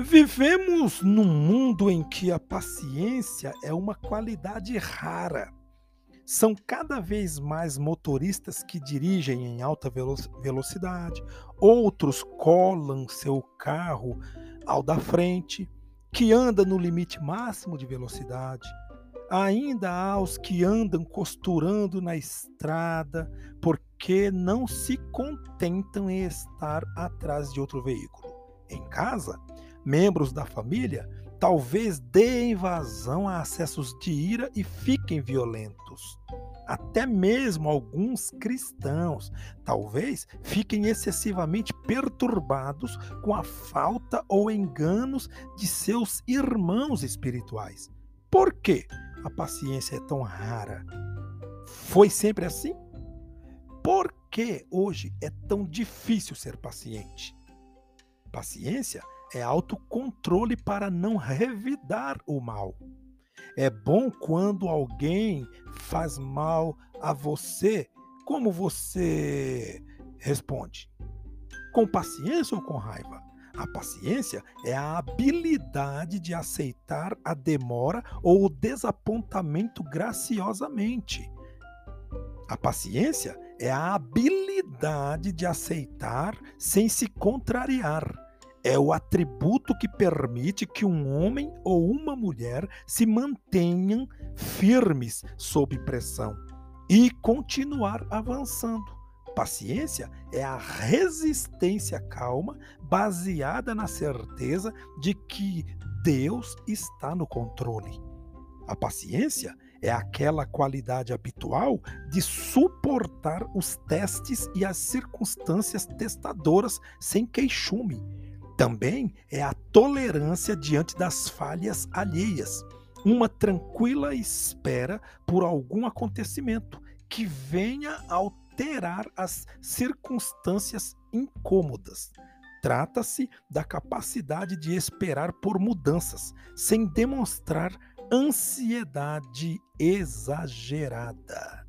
Vivemos num mundo em que a paciência é uma qualidade rara. São cada vez mais motoristas que dirigem em alta velocidade, outros colam seu carro ao da frente, que anda no limite máximo de velocidade. Ainda há os que andam costurando na estrada porque não se contentam em estar atrás de outro veículo. Em casa, membros da família talvez deem vazão a acessos de ira e fiquem violentos. Até mesmo alguns cristãos talvez fiquem excessivamente perturbados com a falta ou enganos de seus irmãos espirituais. Por quê a paciência é tão rara? Foi sempre assim? Por que hoje é tão difícil ser paciente? Paciência é autocontrole para não revidar o mal. É bom quando alguém faz mal a você, como você responde? Com paciência ou com raiva? A paciência é a habilidade de aceitar a demora ou o desapontamento graciosamente. A paciência é a habilidade de aceitar sem se contrariar é o atributo que permite que um homem ou uma mulher se mantenham firmes sob pressão e continuar avançando. Paciência é a resistência calma baseada na certeza de que Deus está no controle. A paciência é aquela qualidade habitual de suportar os testes e as circunstâncias testadoras sem queixume também é a tolerância diante das falhas alheias, uma tranquila espera por algum acontecimento que venha alterar as circunstâncias incômodas. Trata-se da capacidade de esperar por mudanças, sem demonstrar ansiedade exagerada.